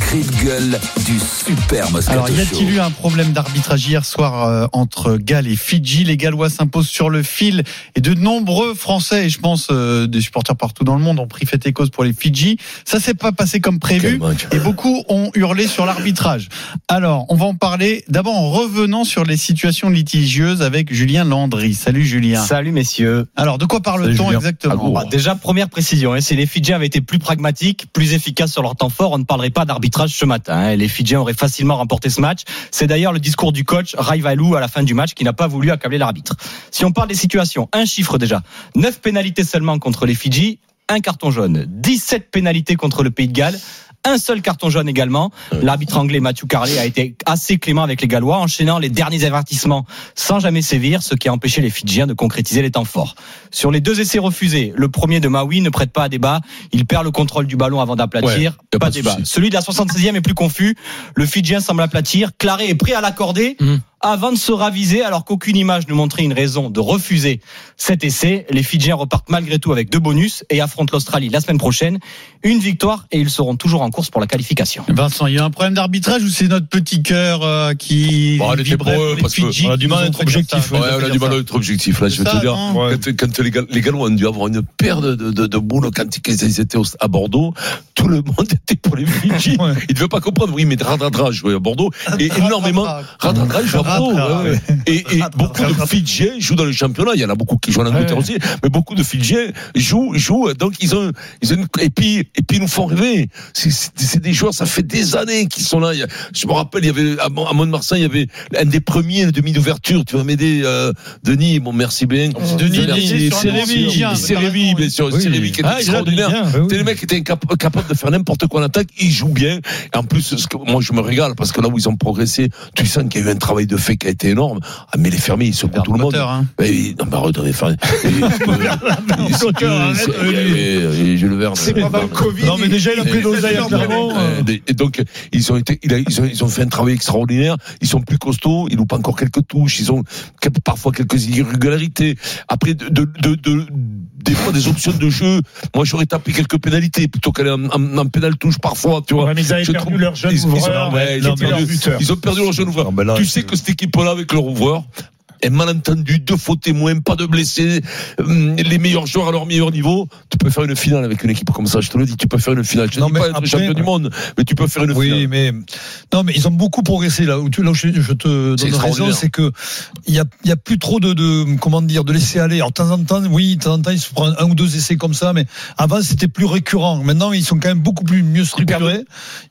cri de gueule du super Moscato Alors, y a-t-il eu un problème d'arbitrage hier soir euh, entre Galles et Fidji? Les Gallois s'imposent sur le fil et de nombreux Français, et je pense euh, des supporters partout dans le monde, ont pris fait et cause pour les Fidji. Ça s'est pas passé comme prévu et beaucoup ont hurlé sur l'arbitrage. Alors, on va en parler d'abord en revenant sur les situations litigieuses avec Julien Landry. Salut Julien. Salut messieurs. Alors, de quoi parle-t-on exactement? Bah, déjà première précision, hein, si les Fidjiens avaient été plus pragmatiques, plus efficaces sur leur temps fort, on ne parlerait pas d'arbitrage ce matin. hein. Les Fidjiens auraient facilement remporté ce match. C'est d'ailleurs le discours du coach Raivalou à la fin du match qui n'a pas voulu accabler l'arbitre. Si on parle des situations, un chiffre déjà, 9 pénalités seulement contre les Fidji, un carton jaune, 17 pénalités contre le Pays de Galles. Un seul carton jaune également. L'arbitre anglais Matthew Carley a été assez clément avec les Gallois, enchaînant les derniers avertissements sans jamais sévir, ce qui a empêché les Fidjiens de concrétiser les temps forts. Sur les deux essais refusés, le premier de Maui ne prête pas à débat. Il perd le contrôle du ballon avant d'aplatir. Ouais, pas pas de débat. Celui de la 76e est plus confus. Le Fidjien semble aplatir. Claré est prêt à l'accorder avant de se raviser alors qu'aucune image ne montrait une raison de refuser cet essai. Les Fidjiens repartent malgré tout avec deux bonus et affrontent l'Australie la semaine prochaine. Une victoire et ils seront toujours en course pour la qualification. Vincent, il y a un problème d'arbitrage ou c'est notre petit cœur euh, qui Bon, on était vibrait pour eux, parce que Fidji on a du mal à être objectif. Ouais, on a du mal à être objectif. Là, je vais te dire, quand, quand les, Gal- les Gallois ont dû avoir une paire de, de, de, de boules quand ils étaient au- à Bordeaux, tout le monde était pour les Fidji. Ouais. Ils ne devaient pas comprendre. Oui, mais Radradra jouait à Bordeaux et énormément. Radradra joue à Ouais, ouais. Et, et beaucoup de Fidjiens jouent dans le championnat. Il y en a beaucoup qui jouent en Angleterre aussi, mais beaucoup de Fidjiens jouent, jouent. Donc ils ont, ils ont une- et puis, et puis ils nous font rêver. C'est- des joueurs, ça fait des années qu'ils sont là. Il je me rappelle, il y avait à Mont- à Mont-de-Marsan, il y avait un des premiers le demi d'ouverture. Tu vas m'aider, euh, Denis. Bon, merci bien. Denis, Merci. Denis, sur C'est Rémi, bien oui. sûr. C'est Rémi qui est Ah, il extraordinaire. Denis, C'est les mecs qui étaient incap- capables de faire n'importe quoi en attaque. Ils jouent bien. Et en plus, ce que, moi, je me régale parce que là où ils ont progressé, tu sens qu'il y a eu un travail de fait qui a été énorme. Ah, mais les fermiers, ils secouent tout le monde. Hein. Mais, non, mais arrête, fermiers. Je le verre. C'est pendant le Covid. Non, mais déjà, il a pris l'oseille à Clermont. Euh, Et donc, ils ont été, ils ont, ils ont fait un travail extraordinaire. Ils sont plus costauds. Ils loupent encore quelques touches. Ils ont parfois quelques irrégularités. Après, de, de, de, de- des fois, des options de jeu. Moi, j'aurais tapé quelques pénalités plutôt qu'aller en, en, en pénal touche parfois, tu vois. Ouais, mais ils avaient Je perdu trouve- leur jeune ils- ils ont- ouvreur, ouais, ils buteur. Ils ont perdu leur jeune ouvreur. Non, mais là, tu sais que cette équipe-là, avec leur ouvreur, est malentendu, deux faux témoins, pas de blessés, hum, les meilleurs joueurs à leur meilleur niveau. Tu peux faire une finale avec une équipe comme ça, je te le dis, tu peux faire une finale. Je Non, dis mais pas être après- champion du monde, mais tu peux faire une Oui, finale. mais non, mais ils ont beaucoup progressé là. Où tu, là où je, je te donne raison, c'est que il y a, il y a plus trop de, de comment dire de laisser aller. Alors de temps en temps, oui, de temps en temps, ils se prennent un ou deux essais comme ça, mais avant c'était plus récurrent. Maintenant, ils sont quand même beaucoup plus mieux structurés.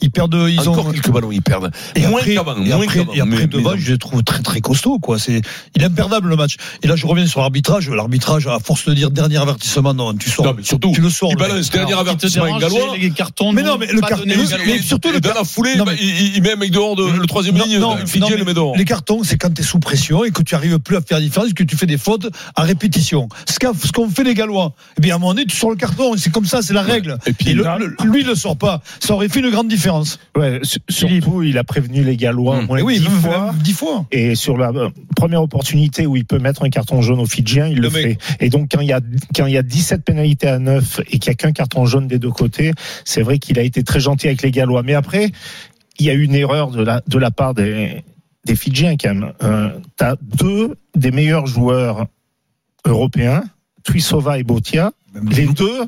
Ils perdent, ils Encore ont. quelques ballons, ils perdent. Et moins après, et moins après, et après Mais- devant, mais- je les trouve très très costaud quoi. C'est, il est imperdable le match. Et là, je reviens sur l'arbitrage. L'arbitrage, à force de dire dernier avertissement, non, tu sors, Non, mais surtout, tu le sors. il balance dernier Alors, avertissement dérange, gallois. les cartons. Mais non, mais le carton- mais surtout le Et dans la foulée, Non, bah, mais- il, il met un mec dehors de, le troisième ligne, non, le non, le met dehors. Les cartons, c'est quand tu es sous pression et que tu arrives plus à faire la différence, que tu fais des fautes à répétition. Ce qu'a- ce qu'ont fait les Gallois. Eh bien, à un moment donné, tu sors le carton, c'est comme ça, c'est la règle. Et puis, le- là- le- lui, il le sort pas. Ça aurait fait une grande différence. Ouais, su- surtout, il a prévenu les Gallois au Mmh. moins Et oui, dix même- fois. même dix fois. Et sur la euh, première opportunité où il peut mettre un carton jaune aux Fidjiens, il le, Le mec. fait. Et donc, quand il y a, quand il y a 17 pénalités à 9 et qu'il n'y a qu'un carton jaune des deux côtés, c'est vrai qu'il a été très gentil avec les Gallois. Mais après, il y a eu une erreur de la, de la part des, des Fidjiens quand même. Euh, T'as deux des meilleurs joueurs européens, Tuisova et Botia. Les deux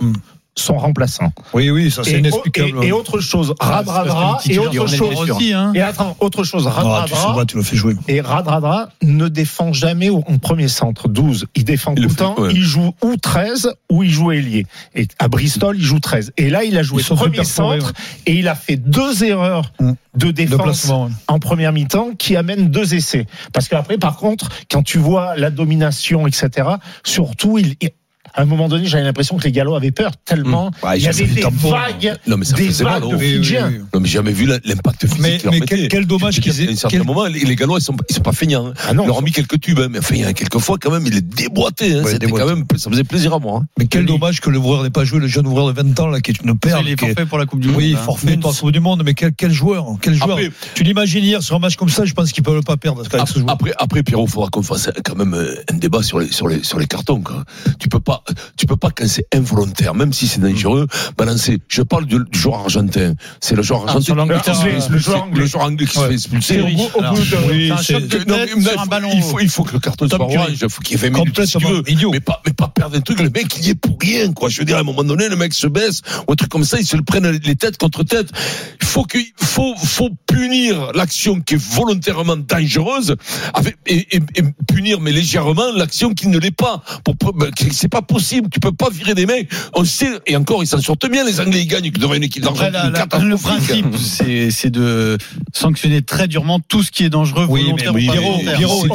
Sont remplaçants. Oui, oui, ça c'est Et, inexplicable. et- et autre chose, Radradra, c'est et les autre chose, aussi, hein. et attends, autre chose, Ah, tu, Radradra, sauras, tu fais jouer. et Radradra ne défend jamais au en premier centre, 12. Il défend Il tout le temps, ouais. il joue ou 13 ou il joue ailier. Et à Bristol, il joue 13. Et là, il a joué premier centre et il a fait deux erreurs Mmh. de défense ouais. en première mi-temps qui amènent deux essais. Parce qu'après, par contre, quand tu vois la domination, etc., surtout, il, il- à un moment donné, j'avais l'impression que les Gallois avaient peur tellement Ouais, il y avait des vagues, Non, mais ça des mal, vagues de Oui, oui, Fidjiens. oui. Non, mais j'ai jamais vu l'impact physique Mais- quel- quel dommage qu'ils aient- À un certain quel- moment, les, les Gallois, ils sont, ils sont pas feignants. hein. Ah non, Ils leur ont mis quelques tubes, hein, mais enfin, il y a quelques fois, quand même, il est déboîté. Hein. Ouais, C'était déboîté. quand même, ça faisait plaisir à moi. hein. Mais quel dommage que l'ouvreur n'ait pas joué, le jeune ouvreur de 20 ans, là, qui est une perle. Il est qui est- forfait pour la Coupe du Monde. Oui, forfait pour la Coupe du Monde, mais quel, joueur, quel joueur. Après- tu l'imagines hier sur un match comme ça, je pense qu'ils peuvent pas perdre. Après, après, Pierrot, il faudra qu'on fasse quand même un débat sur les, sur les, sur les cartons. Tu peux pas, pas, tu peux pas quand c'est involontaire, même si c'est dangereux, balancer. Je parle du, du joueur argentin. C'est le joueur argentin. euh, expulser. le joueur anglais. Qui se fait expulser. Il faut- il faut, que le carton soit orange. Il faut qu'il y ait 20 minutes si tu veux. Mais pas, mais pas perdre un truc. Le mec, il y est pour rien, quoi. Je veux dire, à un moment donné, le mec se baisse ou un truc comme ça, ils se le prennent les têtes contre tête. Il faut que, faut, faut punir l'action qui est volontairement dangereuse avec, et, et- et punir, mais légèrement, l'action qui ne l'est pas. Pour, ben, c'est pas possible. Tu peux pas virer des mecs. On sait, et encore, ils s'en sortent bien. Les Anglais, ils gagnent devant une équipe d'Argentine. le principe, c'est c'est de sanctionner très durement tout ce qui est dangereux, Oui, volontaire mais Pierrot,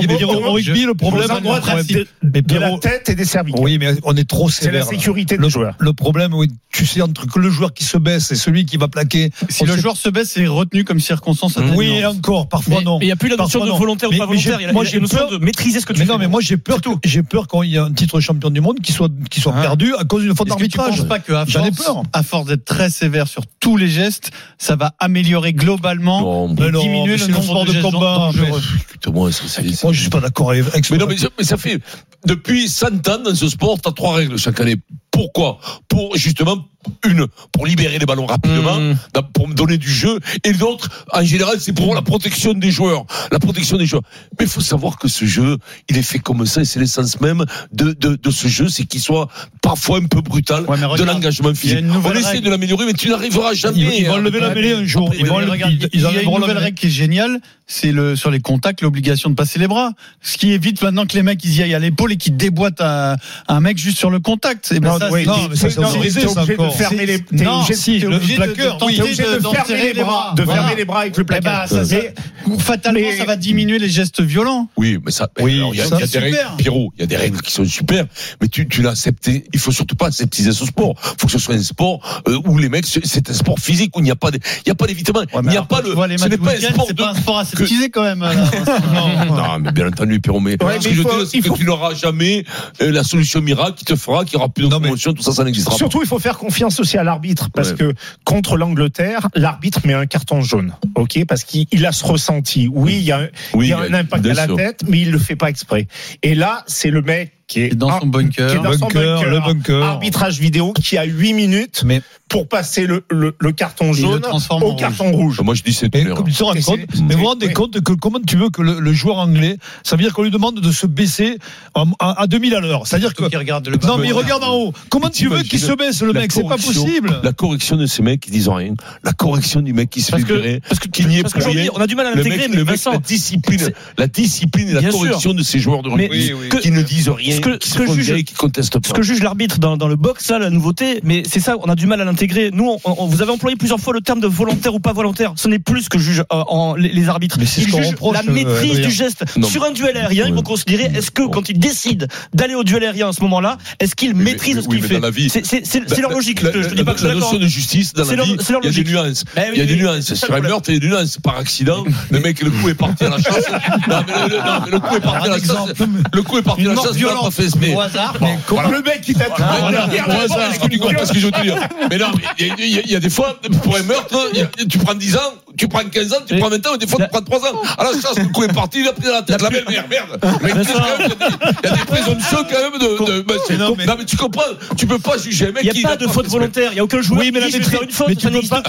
au rugby, le problème, de, mais de la tête et des cervicales. oui, mais on est trop c'est la sévère. sécurité Le, du joueur. le problème, oui, tu sais, entre le joueur qui se baisse et celui qui va plaquer. Si le joueur se baisse, c'est retenu comme circonstance. Oui, encore, parfois non. mais il n'y a plus la notion de volontaire ou pas volontaire. Il y a moi, la j'ai notion peur- de maîtriser ce que tu Mais fais. non, mais moi j'ai peur, j'ai peur quand il y a un titre champion du monde qui soit, qui soit Ah. perdu à cause d'une faute Est-ce que tu d'arbitrage. penses pas qu'à J'en ai force, peur. à force d'être très sévère sur tous les gestes, ça va améliorer globalement Non, Mais et non, diminuer mais le nombre de de gestes combat, dangereux. Putain, c'est- c'est- c'est- Moi je suis pas d'accord avec Mais non, mais ça, mais ça fait depuis 100 ans dans ce sport, t'as trois règles chaque année. Pourquoi? Pour justement une pour libérer les ballons rapidement, Mmh. pour me donner du jeu, et l'autre, en général, c'est pour la protection des joueurs, la protection des joueurs. Mais il faut savoir que ce jeu, il est fait comme ça, et c'est l'essence même de, de, de ce jeu, c'est qu'il soit parfois un peu brutal, Ouais, de l'engagement physique. On nouvelle essaie règle. de l'améliorer, mais tu n'arriveras jamais. Ils, ils vont lever la mêlée un jour. Après, Ils vont mais le- regarde, ils- il ils y a une nouvelle règle qui est géniale, c'est le sur les contacts l'obligation de passer les bras. Ce qui évite maintenant que les mecs ils y aillent à l'épaule et qu'ils déboîtent un, un mec juste sur le contact. Et ben Non, ça, oui, c'est- non, mais ça, c'est autorisé, ça, encore. Fermer les, t'es Non, obligé, si, t'es le obligé de- plaqueur, de oui. obligé de- fermer les bras, de Voilà. fermer les bras avec le Eh ben, placard. ça, c'est- fatalement, Mais- ça va diminuer les gestes violents. Oui, mais ça, Oui, il y a, ça, il y a des règles. Pierrot, il y a des règles qui sont super, mais tu, tu l'as accepté. Il faut surtout pas aseptiser ce sport. Faut que ce soit un sport euh, où les mecs, c'est- un sport physique où il n'y a pas, de- il y a pas d'évitement. Ouais, il n'y a alors, pas le, ce n'est pas un sport c'est pas un sport aseptisé quand même. Non. mais bien entendu, Pierrot, mais ce que je il veux c'est il que tu n'auras jamais euh, la solution miracle qui te fera qu'il n'y aura plus de promotion, tout ça, ça n'existera pas. Surtout, il faut faire confiance aussi à l'arbitre parce Ouais. que contre l'Angleterre, l'arbitre met un carton jaune, ok, parce qu'il il a ce ressenti. Oui, il y a, un- Oui, il y a un bien impact à la sûr. tête, mais il le fait pas exprès. Et là, c'est le mec qui est, dans son qui est bunker. dans son Bunker, bunker, le bunker. arbitrage vidéo, qui a 8 minutes Mais- pour passer le, le, le carton le jaune au carton rouge. Moi, je dis c'est Mais comme tu compte, mais vous vous rendez oui. compte que comment tu veux que le, le joueur anglais, ça veut dire qu'on lui demande de se baisser à, à 2000 à l'heure. C'est-à-dire que Qui regarde le non mais il regarde en haut. Comment tu veux qu'il se baisse le mec? C'est pas possible. La correction de ces mecs qui disent rien, la correction du mec qui se fait virer, parce que, qui n'y est qu'aujourd'hui, rien. on a du mal à le l'intégrer, mais le mec, Vincent, la discipline, la discipline et la correction de ces joueurs de rugby qui ne disent rien, que- qui ce que juge- virer et qui contestent pas. ce que juge l'arbitre dans, dans le box, là, la nouveauté, mais c'est ça, on a du mal à l'intégrer. Nous, on, on- vous avez employé plusieurs fois le terme de volontaire ou pas volontaire. Ce n'est plus ce que jugent euh, en, les, les arbitres. Mais Ils qu'on jugent reproche, la euh, maîtrise du geste. Non. Sur un duel aérien, ils vont considérer, est-ce que quand ils décident d'aller au duel aérien à ce moment-là, est-ce qu'ils maîtrisent ce oui, qu'il mais fait vie- C'est leur logique. La, je te dis pas que je la suis notion d'accord. de justice dans C'est la leur- vie, il y a des nuances. Oui, Il y a des nuances. Sur un meurtre, il y a des nuances. Par accident, le mec, le coup est parti à la chasse. Non, mais le, coup est parti à la chasse. Le coup est parti à la chasse, pas fait exprès. au hasard. Voilà. Le mec qui t'a voilà. Au hasard, est-ce que ce je veux dire? Mais non, mais il y, a- y y des fois, pour un meurtre, a- tu prends 10 ans, tu prends 15 ans, tu prends 20 ans, et des fois tu prends 3 ans. À la chasse, le coup est parti, il a pris dans la tête. La belle mère, merde. Mais sais, quand même, il y a des- il y a des présomptions quand même de. de- bah, Non, mais- Non, mais tu comprends, tu peux pas juger un mec Il n'y a qui. pas de faute fait volontaire. Il n'y a aucun joueur Oui, mais qui faire une faute. mais tu ça peux n'existe pas-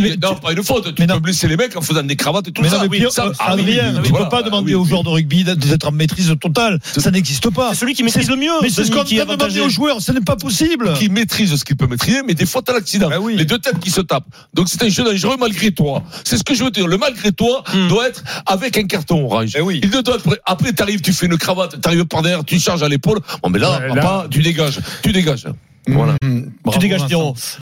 mais non, pas une faute. Tu mais peux blesser les mecs en faisant des cravates et tout Mais ça. non, mais euh, ah Adrien, tu peux pas demander Oui, aux joueurs de rugby d'être en maîtrise totale. Ça n'existe pas. C'est celui qui maîtrise le mieux. Mais c'est ce qu'on qui a demandé avantagé. aux joueurs. Ce n'est pas possible. qui maîtrise ce qu'il peut maîtriser, mais des fautes à l'accident. Oui. Les deux têtes qui se tapent. Donc c'est un jeu dangereux malgré toi. C'est ce que je veux dire. Le malgré toi Hmm. doit être avec un carton orange. Eh oui. Il doit être- après t'arrives, tu fais une cravate, t'arrives par derrière, tu charges à l'épaule. Bon mais là, Ouais, là- papa, tu dégages, tu dégages. Voilà. Mmh, bravo, Tu dégages.